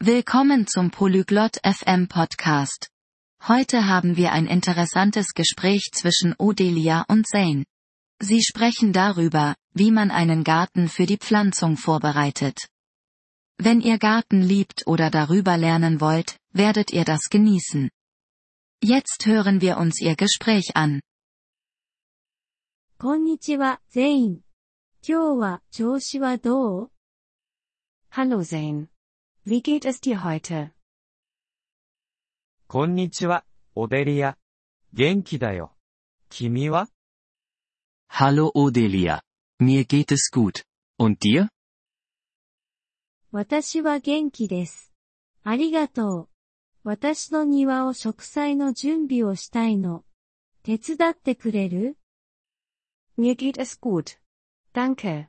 Willkommen zum Polyglot FM Podcast. Heute haben wir ein interessantes Gespräch zwischen Odelia und Zane. Sie sprechen darüber, wie man einen Garten für die Pflanzung vorbereitet. Wenn ihr Garten liebt oder darüber lernen wollt, werdet ihr das genießen. Jetzt hören wir uns ihr Gespräch an. こんにちは、ゼイン。今日は調子はどう Hallo Zane. Wie geht es dir heute? こんにちは、オデリア。元気だよ。君は Hallo Odelia. Mir geht es gut. Und dir? 私は元気です。ありがとう。私の庭を植栽の準備をしたいの。手伝ってくれる Mir geht es gut. Danke.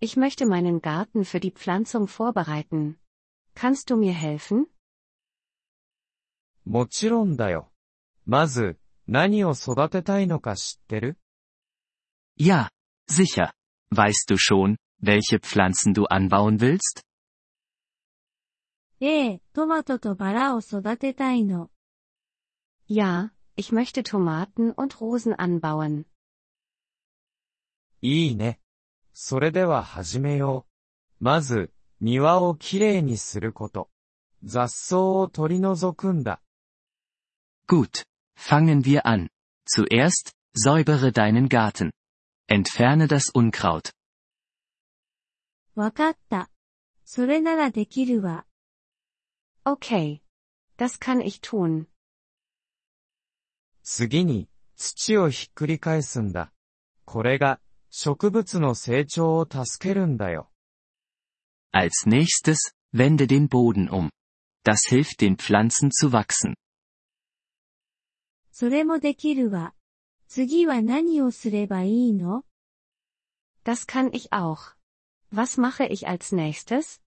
Ich möchte meinen Garten für die Pflanzung vorbereiten. Kannst du mir helfen? もちろんだよ。まず、何を育てたいのか知ってる Ja, sicher. Weißt du schon, welche Pflanzen du anbauen willst? ええ、トマトとバラを育てたいの。 Ja, ich möchte Tomaten und Rosen anbauen. いいね。それでは始めよう。まず、 庭をきれいにすること。雑草を取り除くんだ。Gut. Fangen wir an. Zuerst, säubere deinen Garten. Entferne das Unkraut. わかった。それならできるわ。Okay. Das kann ich tun. 次に、土をひっくり返すんだ。これが、植物の成長を助けるんだよ。Als nächstes, wende den Boden um. Das hilft den Pflanzen zu wachsen. それもできるわ。次は何をすればいいの Das kann ich auch. Was mache ich als nächstes?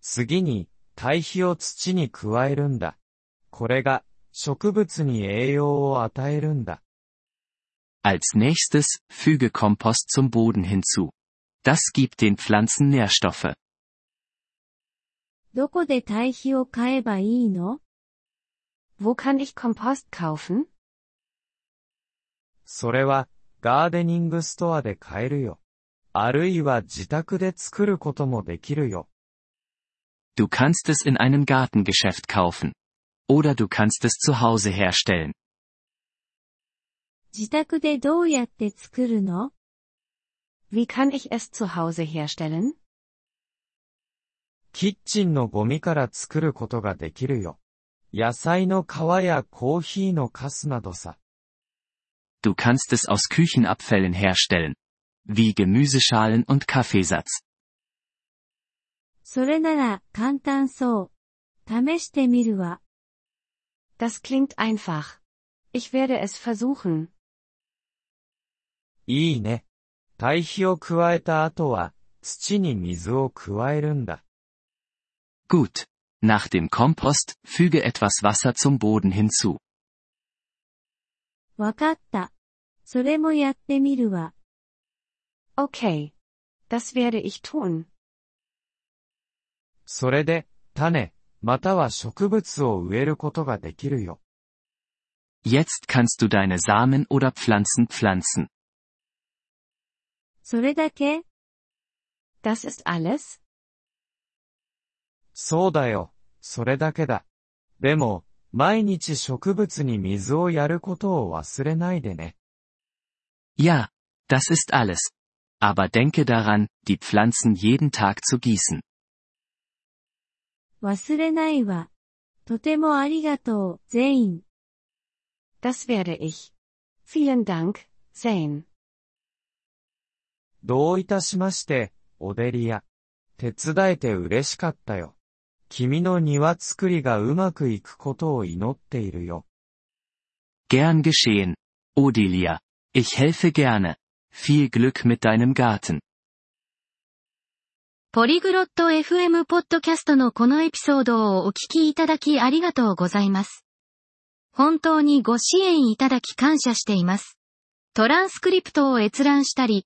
次に、堆肥を土に加えるんだ。これが、植物に栄養を与えるんだ。 Als nächstes, füge Kompost zum Boden hinzu. Das gibt den Pflanzen Nährstoffe. どこで堆肥を買えばいいの Wo kann ich Kompost kaufen? それは、ガーデニングストアで買えるよ。あるいは自宅で作ることもできるよ。 Du kannst es in einem Gartengeschäft kaufen. Oder du kannst es zu Hause herstellen. 自宅でどうやって作るの Wie kann ich es zu Hause herstellen? キッチンのゴミから作ることができるよ。野菜の皮やコーヒーのカスなどさ。 Du kannst es aus Küchenabfällen herstellen. Wie Gemüseschalen und Kaffeesatz. それなら簡単そう。試してみるわ。 Das klingt einfach. Ich werde es versuchen. いいね。 堆肥を加えた後は、土に水を加えるんだ。 Gut. Nach dem Kompost, füge etwas Wasser zum Boden hinzu. わかった。それもやってみるわ。 Okay. Das werde ich tun. それで、種、または植物を植えることができるよ。 Jetzt kannst du deine Samen oder Pflanzen pflanzen. それだけ Das ist alles? そうだよ。それだけだ。でも、毎日植物に水をやることを忘れないでね。 Ja, das ist alles. Aber denke daran, die Pflanzen jeden Tag zu gießen. 忘れないわ。とてもありがとう、ゼイン。 Das werde ich. Vielen Dank, Zane. どういたしまして、オデリア。手伝えて嬉しかったよ。君の庭作りがうまくいくことを祈っているよ。Gern geschehen. Odelia. Ich helfe gerne. Viel Glück mit deinem Garten. ポリグロット FM ポッドキャストのこのエピソードをお聞きいただきありがとうございます。本当にご支援いただき感謝しています。トランスクリプトを閲覧したり、